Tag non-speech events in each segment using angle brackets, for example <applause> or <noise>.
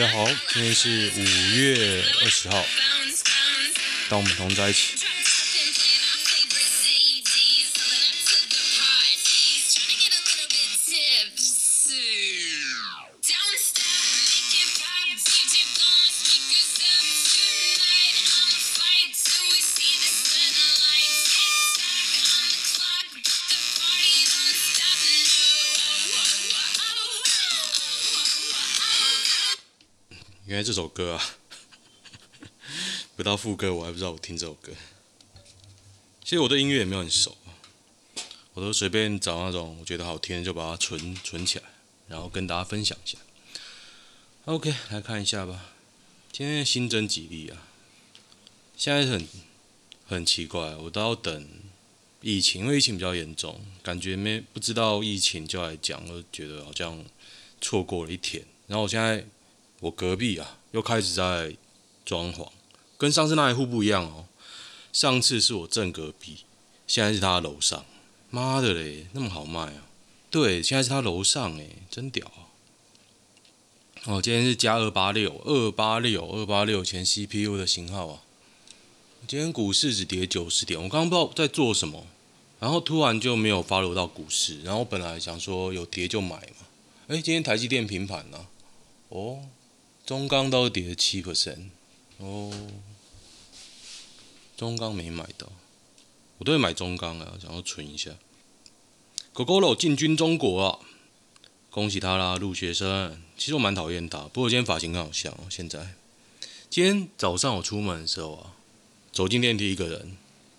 大家好，今天是五月二十号，当我们同在一起。这首歌啊，<laughs> 不到副歌我还不知道我听这首歌。其实我对音乐也没有很熟，我都随便找那种我觉得好听就把它存存起来，然后跟大家分享一下。OK，来看一下吧。今天新增几例啊？现在很很奇怪，我都要等疫情，因为疫情比较严重，感觉没不知道疫情就来讲，我觉得好像错过了一天。然后我现在。我隔壁啊，又开始在装潢，跟上次那一户不一样哦。上次是我正隔壁，现在是他楼上。妈的嘞，那么好卖啊？对，现在是他楼上诶，真屌啊！哦，今天是加二八六二八六二八六前 CPU 的型号啊。今天股市只跌九十点，我刚刚不知道在做什么，然后突然就没有发流到股市，然后我本来想说有跌就买嘛。诶，今天台积电平盘了，哦。中钢都跌了七 percent 哦，中钢没买到，我都会买中钢啊，想要存一下。gogol 进军中国啊，恭喜他啦，陆学生。其实我蛮讨厌他，不过今天发型很好像哦。现在今天早上我出门的时候啊，走进电梯，一个人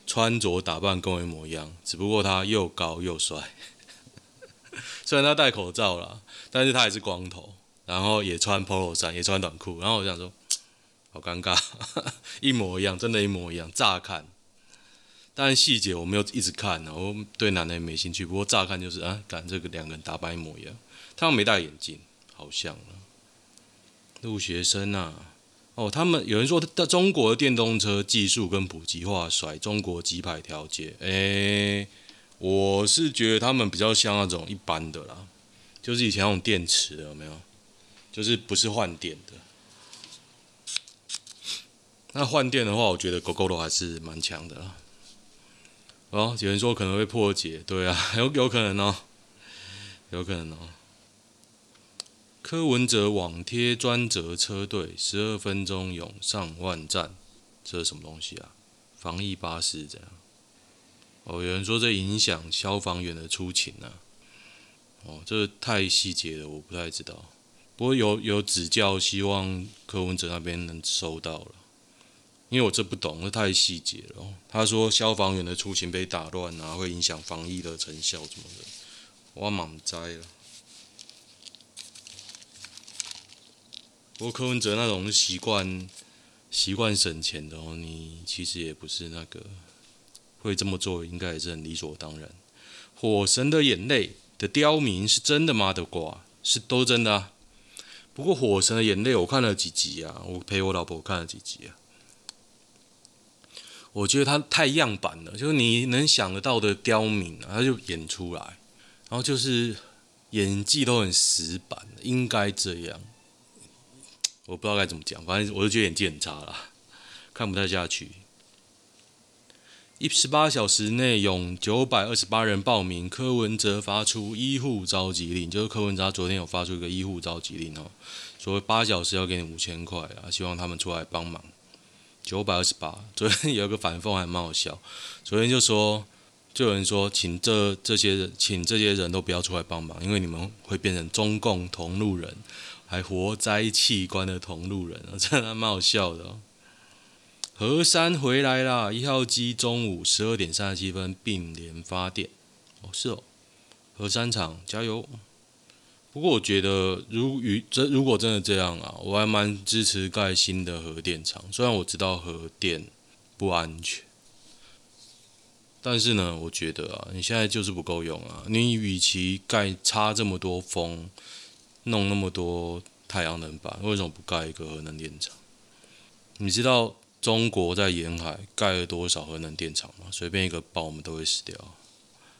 穿着打扮跟我一模一样，只不过他又高又帅。<laughs> 虽然他戴口罩了，但是他还是光头。然后也穿 polo 衫，也穿短裤，然后我想说，<tsk> 好尴尬，<laughs> 一模一样，真的，一模一样。乍看，但细节我没有一直看呢，我对男的也没兴趣。不过乍看就是啊，感这个两个人打扮一模一样。他们没戴眼镜，好像啊。陆学生啊，哦，他们有人说，中国的电动车技术跟普及化甩中国几百条街。诶，我是觉得他们比较像那种一般的啦，就是以前那种电池，有没有？就是不是换电的，那换电的话，我觉得 Gogoro 还是蛮强的啦。哦，有人说可能会破解，对啊，<laughs> 有有可能哦，有可能哦。柯文哲网贴专责车队，十二分钟涌上万站，这是什么东西啊？防疫巴士这样。哦，有人说这影响消防员的出勤呢。哦，这太细节了，我不太知道。不过有有指教，希望柯文哲那边能收到了，因为我这不懂，这太细节了。他说消防员的出勤被打乱啊，会影响防疫的成效什么的，我莽栽了。不过柯文哲那种习惯习惯省钱的哦，你其实也不是那个会这么做，应该也是很理所当然。火神的眼泪的刁民是真的吗？的瓜是都真的啊。不过《火神的眼泪》我看了几集啊，我陪我老婆看了几集啊。我觉得他太样板了，就是你能想得到的刁民啊，他就演出来，然后就是演技都很死板，应该这样。我不知道该怎么讲，反正我就觉得演技很差啦，看不太下去。一十八小时内有九百二十八人报名，柯文哲发出医护召集令，就是柯文哲昨天有发出一个医护召集令哦，说八小时要给你五千块啊，希望他们出来帮忙。九百二十八，昨天有个反讽还蛮好笑，昨天就说，就有人说，请这这些人，请这些人都不要出来帮忙，因为你们会变成中共同路人，还活摘器官的同路人，真的蛮好笑的哦。核三回来啦！一号机中午十二点三十七分并联发电。哦，是哦，核三厂加油。不过我觉得，如与这如果真的这样啊，我还蛮支持盖新的核电厂。虽然我知道核电不安全，但是呢，我觉得啊，你现在就是不够用啊。你与其盖插这么多风，弄那么多太阳能板，为什么不盖一个核能电厂？你知道？中国在沿海盖了多少核能电厂嘛？随便一个爆，我们都会死掉。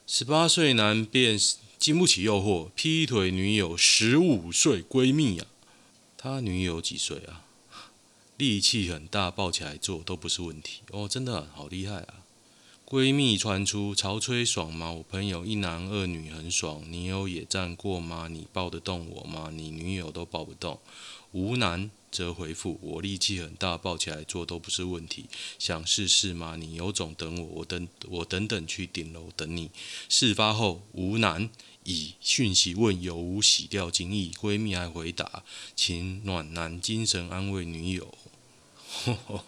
十八岁男变经不起诱惑，劈腿女友十五岁闺蜜啊，他女友几岁啊？力气很大，抱起来做都不是问题哦，真的好厉害啊！闺蜜传出潮吹爽吗？我朋友一男二女很爽，你有野战过吗？你抱得动我吗？你女友都抱不动。吴男则回复我力气很大，抱起来做都不是问题，想试试吗？你有种等我，我等我等等去顶楼等你。事发后，吴男。以讯息问有无洗掉精液，闺蜜还回答，请暖男精神安慰女友，呵 <laughs> 呵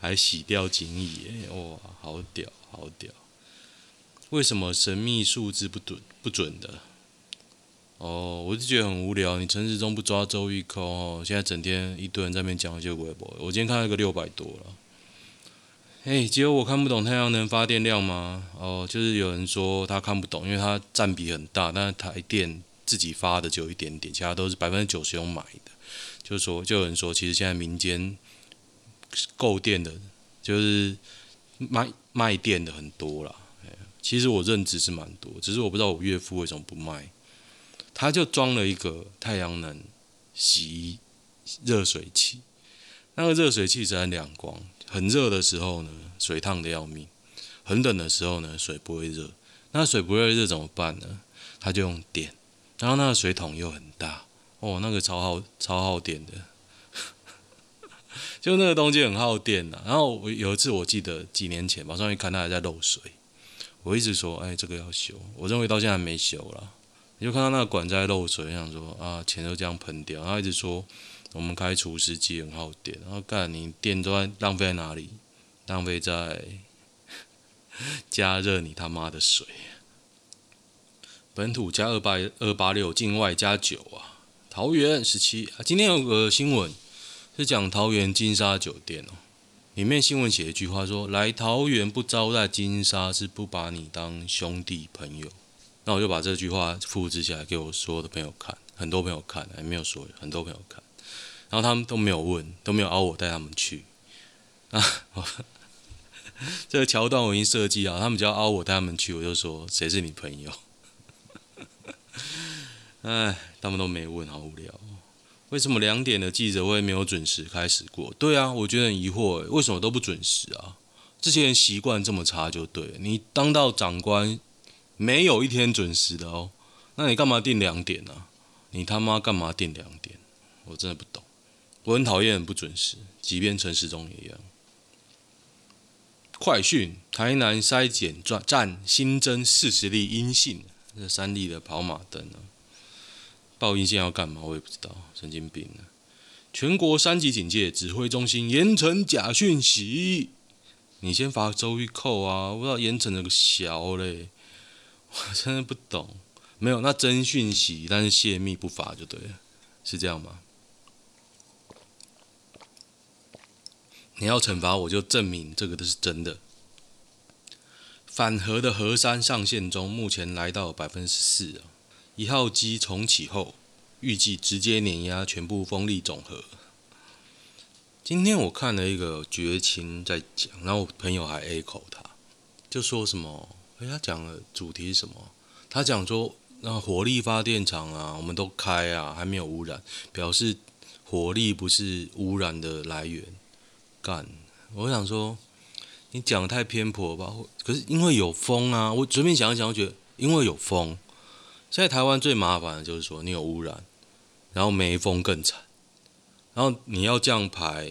还洗掉精液，哇，好屌，好屌！为什么神秘数字不准不准的？哦，我就觉得很无聊。你陈时中不抓周玉蔻哦，现在整天一堆人在那边讲一些微博。我今天看到一个六百多了。哎，只有我看不懂太阳能发电量吗？哦，就是有人说他看不懂，因为它占比很大，但是台电自己发的就有一点点，其他都是百分之九十用买的。就是说，就有人说，其实现在民间购电的，就是卖卖电的很多啦。其实我认知是蛮多，只是我不知道我岳父为什么不卖。他就装了一个太阳能洗衣热水器，那个热水器是很两光。很热的时候呢，水烫得要命；很冷的时候呢，水不会热。那水不会热怎么办呢？他就用电，然后那个水桶又很大，哦，那个超耗超耗电的，就那个东西很耗电的。然后我有一次我记得几年前吧，上去看它还在漏水，我一直说，哎，这个要修。我认为到现在还没修了，你就看到那个管在漏水，想说啊，钱都这样喷掉，然后一直说。我们开除湿机很耗电，然后干你电都在浪费在哪里？浪费在 <laughs> 加热你他妈的水。本土加二八二八六，境外加九啊。桃园十七啊，今天有个新闻是讲桃园金沙酒店哦，里面新闻写一句话说：来桃园不招待金沙是不把你当兄弟朋友。那我就把这句话复制下来给我所有的朋友看，很多朋友看，还没有所有，很多朋友看。然后他们都没有问，都没有邀我带他们去。啊，<laughs> 这个桥段我已经设计好，他们只要邀我带他们去，我就说谁是你朋友？<laughs> 哎，他们都没问，好无聊。为什么两点的记者会没有准时开始过？对啊，我觉得很疑惑，为什么都不准时啊？这些人习惯这么差就对了。你当到长官，没有一天准时的哦。那你干嘛定两点呢？你他妈干嘛定两点？我真的不懂。我很讨厌不准时，即便陈时中也一样。快讯：台南筛检站新增四十例阴性，这三例的跑马灯啊！报应线要干嘛？我也不知道，神经病啊！全国三级警戒，指挥中心严惩假讯息。你先罚周玉扣啊！我不知道严惩这个小嘞，我真的不懂。没有，那真讯息，但是泄密不罚就对了，是这样吗？你要惩罚我，就证明这个都是真的。反核的核三上线中，目前来到百分之四啊。一号机重启后，预计直接碾压全部风力总和。今天我看了一个绝情在讲，然后我朋友还 echo 他，就说什么？哎，他讲的主题是什么？他讲说，那火力发电厂啊，我们都开啊，还没有污染，表示火力不是污染的来源。干，我想说，你讲的太偏颇吧？可是因为有风啊，我随便想一想，我觉得因为有风，现在台湾最麻烦的就是说你有污染，然后没风更惨，然后你要这样排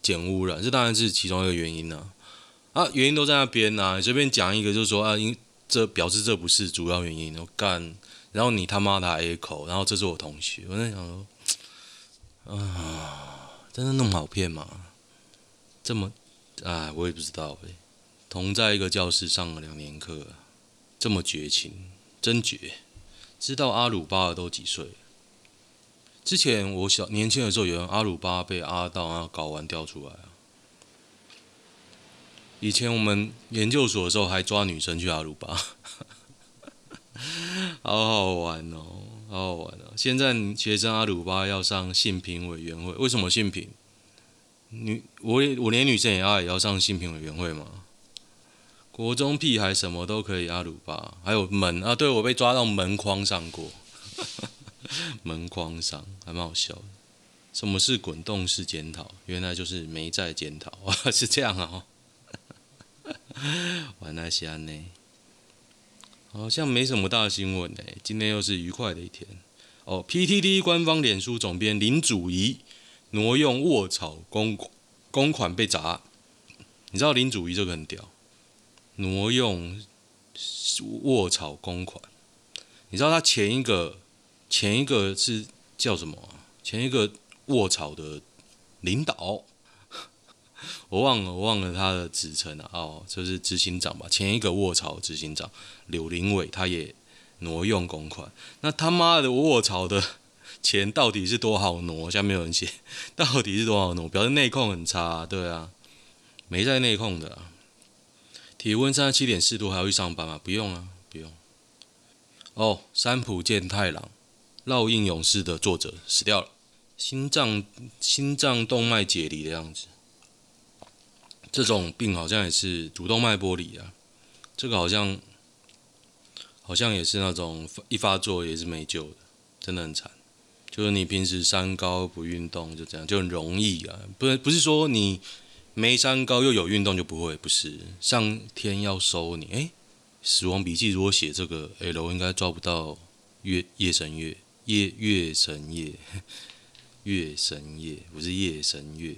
减污染，这当然是其中一个原因呢、啊。啊，原因都在那边呢、啊，你随便讲一个就是说啊，因这表示这不是主要原因。我干，然后你他妈的还 A 口，然后这是我同学，我在想说，啊，真的那么好骗吗？这么，啊，我也不知道呗。同在一个教室上了两年课，这么绝情，真绝。知道阿鲁巴的都几岁？之前我小年轻的时候，有人阿鲁巴被阿道啊搞完掉出来啊。以前我们研究所的时候，还抓女生去阿鲁巴，<laughs> 好好玩哦，好好玩哦。现在学生阿鲁巴要上性平委员会，为什么性平？女，我我连女生也要也要上性平委员会吗？国中屁孩什么都可以阿鲁巴，还有门啊，对，我被抓到门框上过，<laughs> 门框上还蛮好笑的。什么是滚动式检讨？原来就是没在检讨啊，是这样啊、喔。玩那些呢，好像没什么大新闻呢。今天又是愉快的一天哦。PTT 官方脸书总编林祖仪挪用卧槽公公款被砸，你知道林祖仪这个很屌，挪用卧槽公款，你知道他前一个前一个是叫什么？前一个。卧槽的领导，<laughs> 我忘了，我忘了他的职称了哦，就是执行长吧。前一个卧槽执行长柳林伟，他也挪用公款。那他妈的卧槽的钱到底是多好挪？下面有人写，到底是多好挪？表示内控很差，对啊，没在内控的。体温三十七点四度，还要去上班吗？不用啊，不用。哦，三浦健太郎，烙印勇士的作者死掉了。心脏心脏动脉解离的样子，这种病好像也是主动脉剥离啊。这个好像好像也是那种一发作也是没救的，真的很惨。就是你平时三高不运动就这样就很容易啊。不不是说你没三高又有运动就不会，不是上天要收你。诶，死亡笔记如果写这个 L 应该抓不到月夜神月夜月神夜。月神夜 <laughs> 不是夜神月，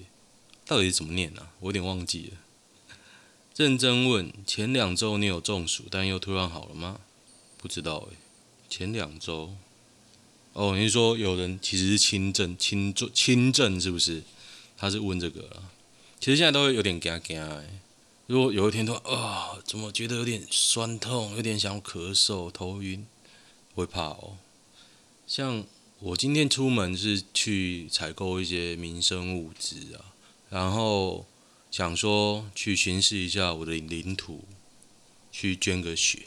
到底是怎么念啊？我有点忘记了。认真问：前两周你有中暑，但又突然好了吗？不知道哎。前两周，哦，你是说有人其实是轻症、轻重、轻症是不是？他是问这个了。其实现在都会有点惊惊哎。如果有一天突然啊，怎么觉得有点酸痛，有点想咳嗽、头晕，会怕哦。像。我今天出门是去采购一些民生物资啊，然后想说去巡视一下我的领土，去捐个血，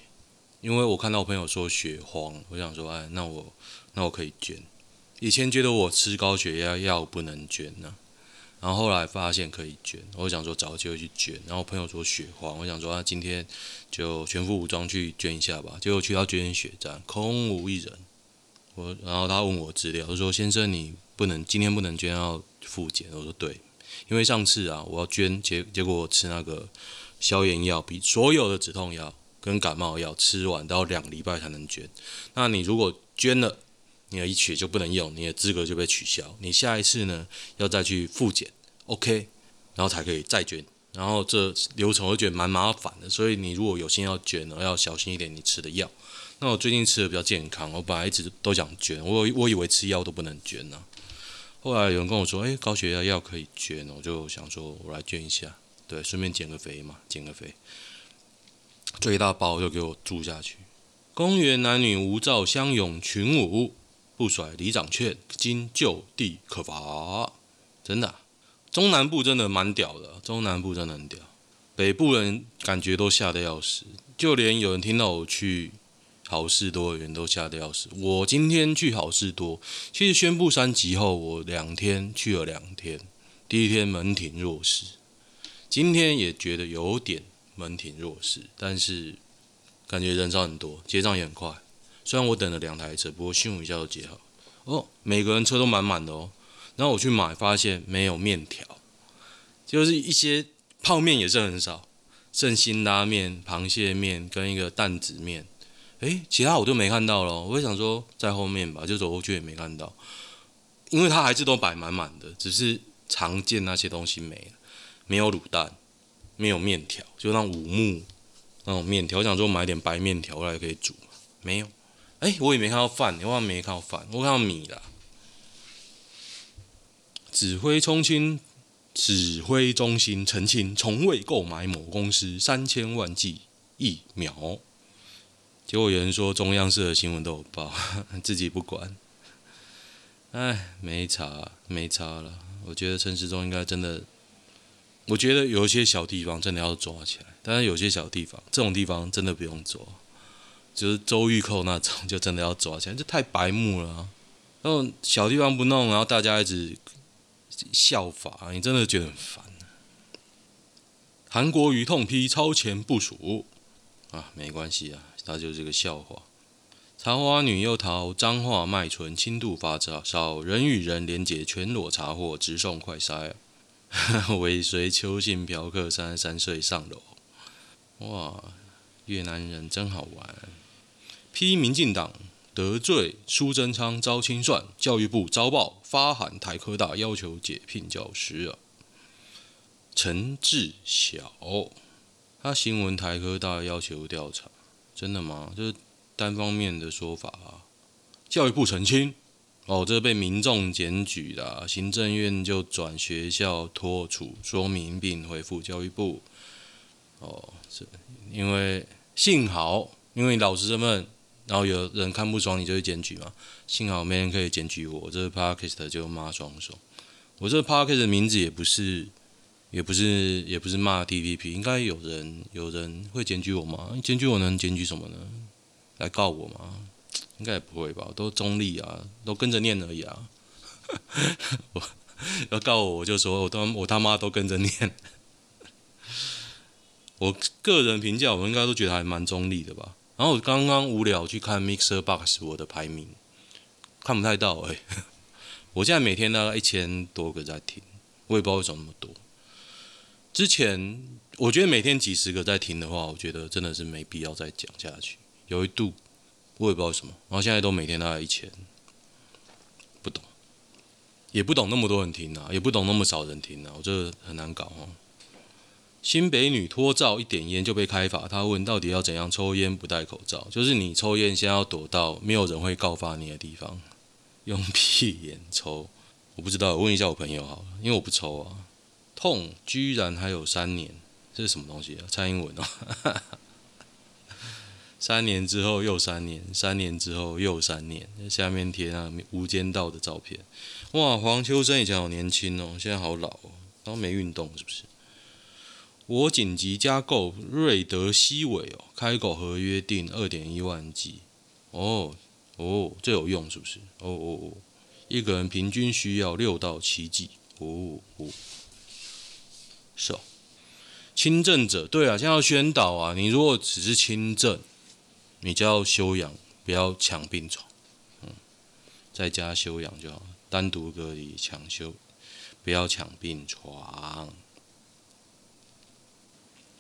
因为我看到我朋友说血荒，我想说，哎，那我那我可以捐。以前觉得我吃高血压药不能捐呢、然后后来发现可以捐，我想说找个机会去捐。然后朋友说血荒，我想说啊，今天就全副武装去捐一下吧。结果去到捐血站，空无一人。我然后他问我资料，他说：“先生，你不能今天不能捐，要复检。”我说：“对，因为上次啊，我要捐，结结果我吃那个消炎药，比所有的止痛药跟感冒药吃完都要两礼拜才能捐。那你如果捐了，你的血就不能用，你的资格就被取消。你下一次呢，要再去复检，OK，然后才可以再捐。然后这流程我觉得蛮麻烦的，所以你如果有心要捐呢，要小心一点，你吃的药。”那我最近吃的比较健康，我本来一直都想捐，我我以为吃药都不能捐呢、后来有人跟我说，哎、高血压药可以捐，我就想说，我来捐一下，对，顺便减个肥嘛，减个肥。最大包就给我住下去。公园男女无照相拥群舞，不甩里长劝，今就地可罚。真的、中南部真的蛮屌的，中南部真的很屌，北部人感觉都吓得要死，就连有人听到我去。好事多的人都吓得要死。我今天去好事多，其实宣布三级后，我两天去了两天。第一天门庭若市，今天也觉得有点门庭若市，但是感觉人少很多，结账也很快。虽然我等了两台车，不过咻一下就结好。哦，每个人车都满满的哦。然后我去买，发现没有面条，就是一些泡面也是很少，剩辛拉面、螃蟹面跟一个担子面。诶，其他我就没看到了。我想说在后面吧，就走过去也没看到，因为它还是都摆满满的，只是常见那些东西没了，没有卤蛋，没有面条，就那五木那种面条。我想说买点白面条来可以煮，没有。诶，我也没看到饭，我好像没看到饭，我看到米了。指挥中心，指挥中心澄清，从未购买某公司三千万剂疫苗。结果有人说中央社的新闻都有报，<laughs> 自己不管。哎，没查，没查了。我觉得陈时中应该真的，我觉得有一些小地方真的要抓起来，但是有些小地方，这种地方真的不用抓，就是周玉蔻那种，就真的要抓起来，这太白目了。然后小地方不弄，然后大家一直效法，你真的觉得很烦。韩国瑜痛批超前部署啊，没关系啊，他就是个笑话。茶花女又逃脏话卖唇，轻度发烧，人与人连结全裸查获，直送快筛。<laughs> 尾随邱姓嫖客三十三岁上楼，哇，越南人真好玩。批民进党得罪苏贞昌遭清算，教育部遭报发函台科大要求解聘教师啊。陈志晓，他新闻台科大要求调查，真的吗？就是。单方面的说法啊，教育部澄清哦，这被民众检举的，行政院就转学校托处说明并回复教育部哦，是因为幸好因为老师身份，然后有人看不爽你就会检举嘛，幸好没人可以检举我，这个 podcast 就骂双手，我这 podcast 的名字也不是也不是也不是骂 TVP，应该有人有人会检举我吗？检举我能检举什么呢？来告我吗？应该也不会吧，都中立啊，都跟着念而已啊。<laughs> 我要告我，我就说我他我他妈都跟着念。<laughs> 我个人评价，我应该都觉得还蛮中立的吧。然后我刚刚无聊去看 Mixer Box 我的排名，看不太到哎、<laughs> 我现在每天大概一千多个在听，我也不知道为什么那么多。之前我觉得每天几十个在听的话，我觉得真的是没必要再讲下去。有一度，我也不知道为什么，然后现在都每天大概一千，不懂，也不懂那么多人听啊，也不懂那么少人听啊，我这很难搞哦。新北女脱罩一点烟就被开罚，她问到底要怎样抽烟不戴口罩？就是你抽烟先要躲到没有人会告发你的地方，用屁眼抽。我不知道，我问一下我朋友好了，因为我不抽啊。痛，居然还有三年，这是什么东西啊？蔡英文哦。三年之后又三年，三年之后又三年。下面贴那《无间道》的照片，哇，黄秋生以前好年轻哦，现在好老哦，然后没运动是不是？我紧急加购瑞德西韦哦，开口合约定二点一万剂，哦哦，这有用是不是？哦哦哦，一个人平均需要六到七剂，哦哦，是哦。轻症者，对啊，现在要宣导啊，你如果只是轻症。你就要休养，不要抢病床，嗯，在家休养就好，单独隔离抢休，不要抢病床。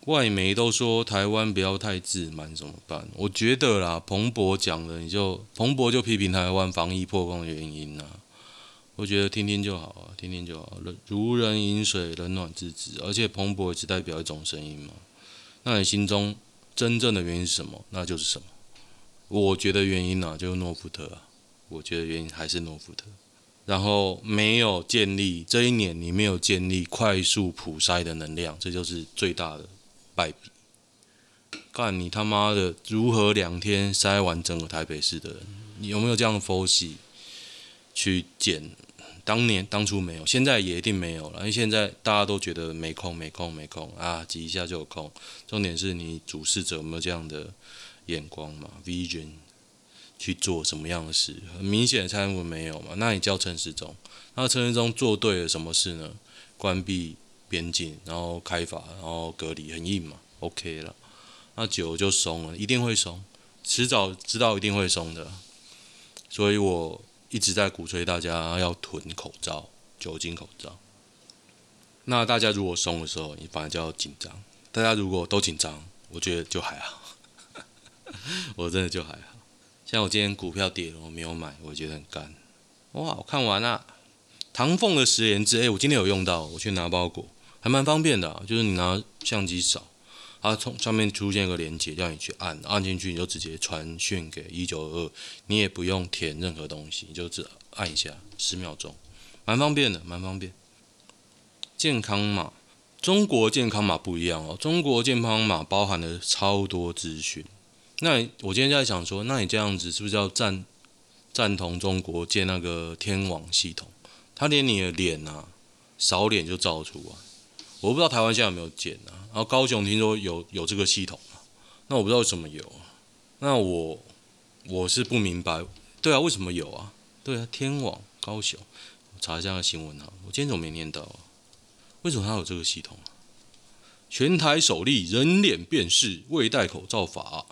外媒都说台湾不要太自满，怎么办？我觉得啦，彭博讲的，你就彭博就批评台湾防疫破功的原因啊。我觉得听听就好啊，听听就好了，如人饮水，冷暖自知。而且彭博只代表一种声音嘛，那你心中真正的原因是什么？那就是什么？我觉得原因呢、啊，就是诺福特啊。我觉得原因还是诺福特，然后没有建立这一年你没有建立快速普筛的能量，这就是最大的败笔。干你他妈的如何两天筛完整个台北市的人？你有没有这样的佛系去检？当年当初没有，现在也一定没有了。因为现在大家都觉得没空没空没空啊，挤一下就有空。重点是你主事者有没有这样的？眼光嘛，vision 去做什么样的事？很明显的蔡英文没有嘛？那你叫陈时中，那陈时中做对了什么事呢？关闭边境，然后开罚，然后隔离，很硬嘛，OK 了。那久就松了，一定会松，迟早知道一定会松的。所以我一直在鼓吹大家要囤口罩，酒精口罩。那大家如果松的时候，你反而就要紧张；大家如果都紧张，我觉得就还好。<laughs> 我真的就还好，像我今天股票跌了，我没有买，我觉得很干。哇，我看完了，唐凤的实联制，哎，我今天有用到，我去拿包裹，还蛮方便的，就是你拿相机扫，它从上面出现一个连接，叫你去按，按进去你就直接传讯给一九二二，你也不用填任何东西，你就只按一下，十秒钟，蛮方便的，蛮方便。健康码，中国健康码不一样哦，中国健康码包含了超多资讯。那我今天在想说，那你这样子是不是要赞赞同中国建那个天网系统？他连你的脸啊，扫脸就照出啊。我不知道台湾现在有没有建啊。然后高雄听说有有这个系统啊，那我不知道为什么有。那我我是不明白，对啊，为什么有啊？对啊，天网高雄，查一下新闻啊。我今天怎么没念到啊？为什么他有这个系统啊？全台首例人脸辨识未戴口罩法。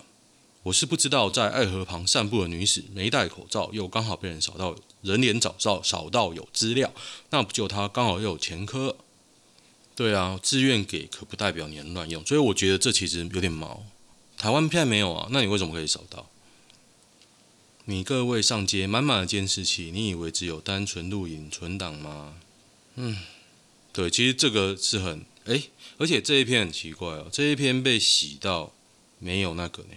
我是不知道，在爱河旁散步的女子没戴口罩，又刚好被人扫到人脸找到扫到有资料，那不就她刚好又有前科？对啊，自愿给可不代表你能乱用，所以我觉得这其实有点毛。台湾片没有啊，那你为什么可以扫到？你各位上街满满的监视器，你以为只有单纯录影存档吗？嗯，对，其实这个是很诶，而且这一篇很奇怪哦，这一篇被洗到没有那个呢。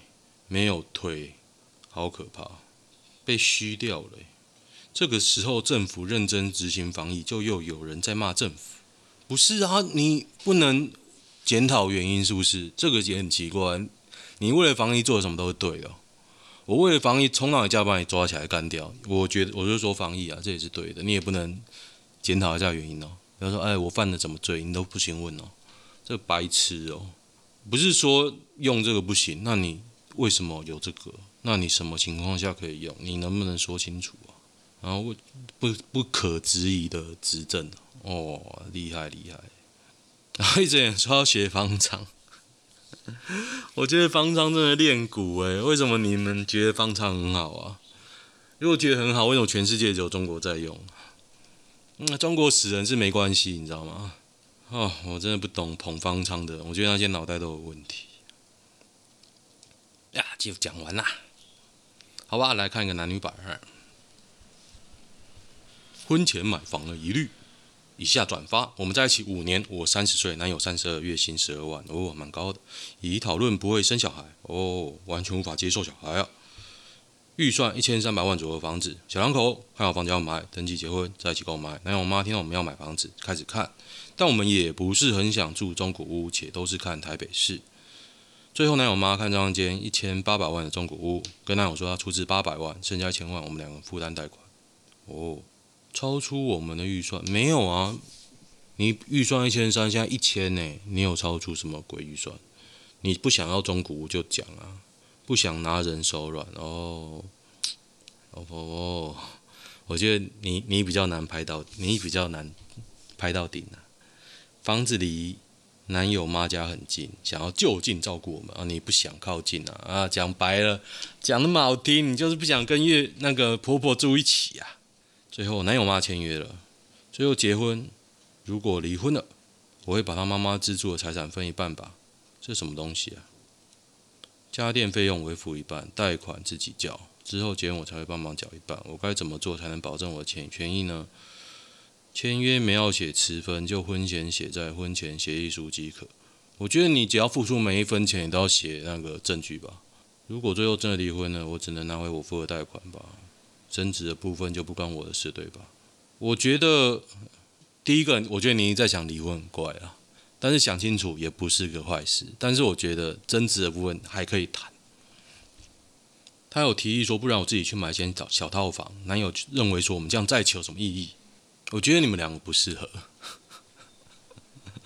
没有推，好可怕，被虚掉了。这个时候政府认真执行防疫，就又有人在骂政府。不是啊，你不能检讨原因，是不是？这个也很奇怪。你为了防疫做什么都是对的。我为了防疫，从哪一家把你抓起来干掉？我觉得，我就说防疫啊，这也是对的。你也不能检讨一下原因哦。比如说，哎，我犯了什么罪？你都不询问哦，这白痴哦。不是说用这个不行，那你。为什么有这个？那你什么情况下可以用？你能不能说清楚？然后不不可质疑的执政哦，厉害厉害！然后一直也说要学方舱，我觉得方舱真的练骨诶。为什么你们觉得方舱很好啊？如果觉得很好，为什么全世界只有中国在用？那、中国死人是没关系，你知道吗？哦，我真的不懂捧方舱的，我觉得那些脑袋都有问题。呀，就讲完啦，好吧，来看一个男女版。婚前买房的疑虑，以下转发。我们在一起五年，我三十岁，男友三十二，月薪十二万，哦，蛮高的。已讨论不会生小孩，哦，完全无法接受小孩啊。预算一千三百万左右的房子，小两口，看好房子要买，登记结婚，在一起购买。男友妈听到我们要买房子，开始看，但我们也不是很想住中古屋，且都是看台北市。最后，男友妈看中一间一千八百万的中古屋，跟男友说他出资八百万，剩下一千万我们两个负担贷款。哦，超出我们的预算？没有啊，你预算一千三，现在一千呢？你有超出什么鬼预算？你不想要中古屋就讲啊，不想拿人手软哦。哦哦，我觉得你你比较难拍到，你比较难拍到顶啊。房子离。男友妈家很近，想要就近照顾我们啊！你不想靠近啊？啊，讲白了，讲那么好听，你就是不想跟月那个婆婆住一起啊。最后，男友妈签约了，最后结婚。如果离婚了，我会把他妈妈资助的财产分一半吧。这什么东西啊？家电费用我会付一半，贷款自己缴，之后结婚我才会帮忙缴一半。我该怎么做才能保证我的权权益呢？签约没要写持分，就婚前写在婚前协议书即可。我觉得你只要付出每一分钱，你都要写那个证据吧。如果最后真的离婚了，我只能拿回我付的贷款吧。争执的部分就不关我的事，对吧？我觉得第一个，我觉得你在想离婚很怪啊，但是想清楚也不是个坏事。但是我觉得争执的部分还可以谈。他有提议说，不然我自己去买间小小套房。男友认为说，我们这样在一起有什么意义？我觉得你们两个不适合。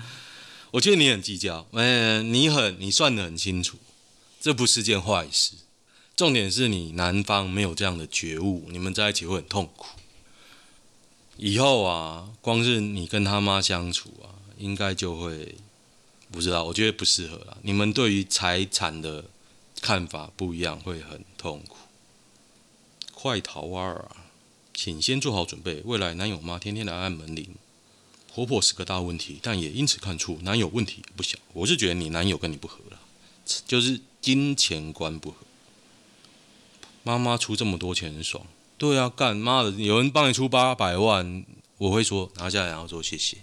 <laughs> 我觉得你很计较，嗯，你很，你算得很清楚，这不是件坏事。重点是你男方没有这样的觉悟，你们在一起会很痛苦。以后啊，光是你跟他妈相处啊，应该就会不知道。我觉得不适合啦。你们对于财产的看法不一样，会很痛苦。快逃啊！请先做好准备，未来男友妈天天来按门铃，婆婆是个大问题，但也因此看出男友问题不小。我是觉得你男友跟你不合了，就是金钱观不合。妈妈出这么多钱很爽，对啊，干妈的，有人帮你出八百万，我会说拿下来然后说谢谢。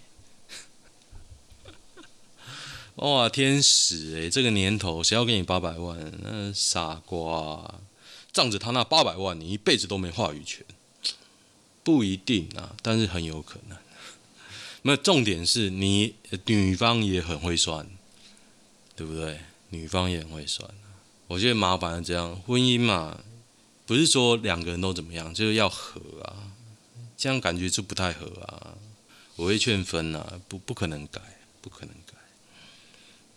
<laughs> 哇，天使诶、这个年头谁要给你八百万？那傻瓜，仗着他那八百万，你一辈子都没话语权。不一定啊，但是很有可能。那重点是你女方也很会算，对不对？女方也很会算。我觉得麻烦是这样，婚姻嘛，不是说两个人都怎么样，就是要合啊。这样感觉就不太合啊。我会劝分啊，不不可能改，不可能改。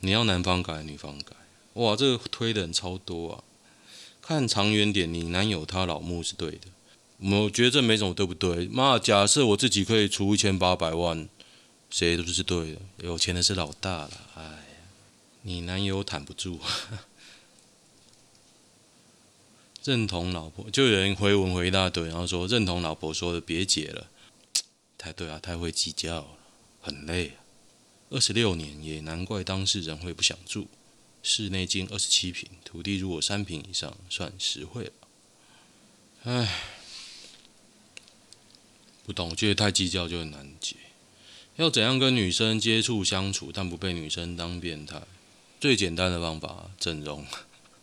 你要男方改，女方改。哇，这个推的人超多啊。看长远点，你男友他老木是对的。我觉得这没什么对不对？妈，假设我自己可以出一千八百万，谁都是对的。有钱的是老大了，哎，你男友坦不住，认同老婆，就有人回文回一大堆，然后说认同老婆说的，别结了，<tsk> 太对啊，太会计较了，很累啊。二十六年也难怪当事人会不想住。室内仅二十七平，土地如果三平以上，算实惠了。唉，不懂，觉得太计较就很难解。要怎样跟女生接触相处，但不被女生当变态？最简单的方法，整容、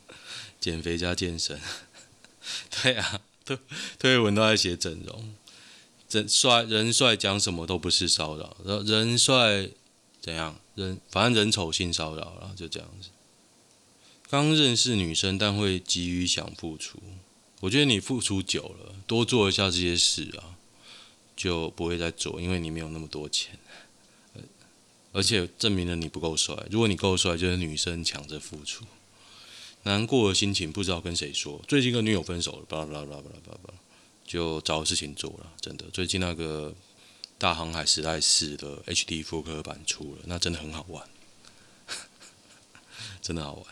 <laughs> 减肥加健身。<laughs> 对啊，推推文都在写整容，整帅人帅讲什么都不是骚扰，然后人帅怎样？人反正人丑性骚扰了，就这样子。刚认识女生，但会急于想付出。我觉得你付出久了，多做一下这些事啊，就不会再做，因为你没有那么多钱。而且证明了你不够帅。如果你够帅，就是女生抢着付出。难过的心情不知道跟谁说。最近跟女友分手了，巴拉巴拉巴拉巴拉巴拉，就找事情做了。真的，最近那个《大航海时代四》的 HD 复刻版出了，那真的很好玩，<laughs> 真的好玩。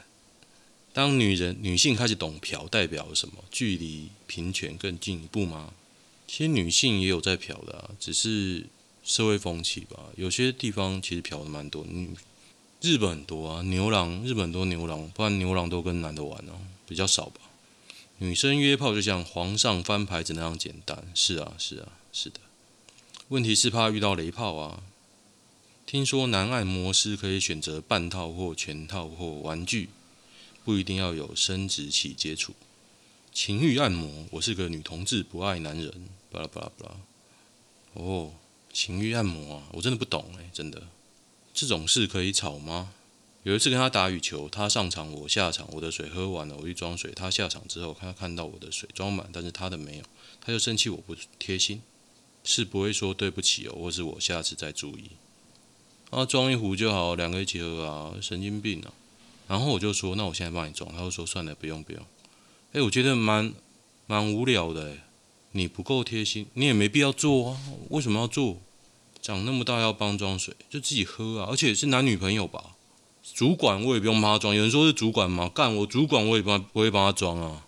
当女人、女性开始懂嫖代表什么？距离平权更进一步吗？其实女性也有在嫖的，只是。社会风气吧，有些地方其实嫖的蛮多。嗯，日本很多啊，牛郎，日本多牛郎，不然牛郎都跟男的玩哦，比较少吧。女生约炮就像皇上翻牌子那样简单，是啊，是啊，是的。问题是怕遇到雷炮啊。听说男按摩师可以选择半套或全套或玩具，不一定要有生殖器接触。情欲按摩，我是个女同志，不爱男人。巴拉巴拉巴拉。哦。情欲按摩啊，我真的不懂哎，真的，这种事可以吵吗？有一次跟他打羽球，他上场我下场，我的水喝完了，我去装水，他下场之后，他看到我的水装满，但是他的没有，他就生气我不贴心，是不会说对不起哦，或是我下次再注意。啊，装一壶就好，两个一起喝啊，神经病啊！然后我就说，那我现在帮你装，他就说算了，不用不用。哎，我觉得蛮蛮无聊的。你不够贴心，你也没必要做啊！为什么要做？长那么大要帮装水，就自己喝啊！而且是男女朋友吧？主管我也不用帮他装。有人说是主管吗？干我主管我也帮，我也帮他装啊！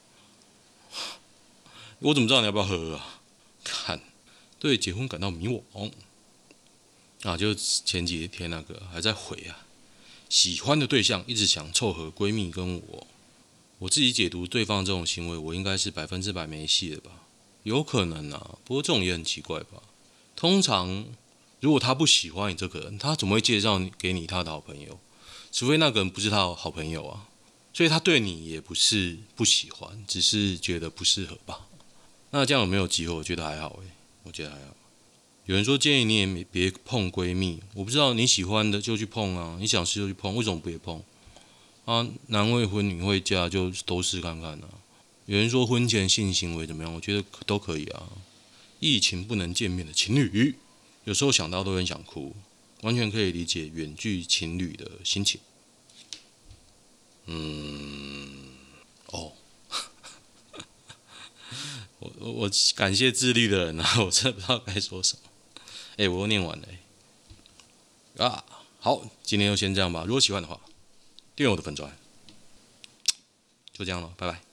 <laughs> 我怎么知道你要不要喝啊？看，对结婚感到迷惘啊！就前几天那个还在回啊，喜欢的对象一直想凑合闺蜜跟我，我自己解读对方这种行为，我应该是百分之百没戏的吧？有可能啊，不过这种也很奇怪吧。通常，如果他不喜欢你这个人，他怎么会介绍给你他的好朋友？除非那个人不是他的好朋友啊。所以他对你也不是不喜欢，只是觉得不适合吧。那这样有没有机会？我觉得还好诶，我觉得还好。有人说建议你也别碰闺蜜，我不知道你喜欢的就去碰啊，你想试就去碰，为什么不也碰？啊，男未婚女未嫁就都试看看啊。有人说婚前性行为怎么样？我觉得都可以啊。疫情不能见面的情侣，有时候想到都很想哭，完全可以理解远距情侣的心情。嗯，哦，<laughs> 我我感谢自律的人啊，<laughs> 我真的不知道该说什么。哎，我又念完了。啊，好，今天就先这样吧。如果喜欢的话，订阅我的粉专。就这样了，拜拜。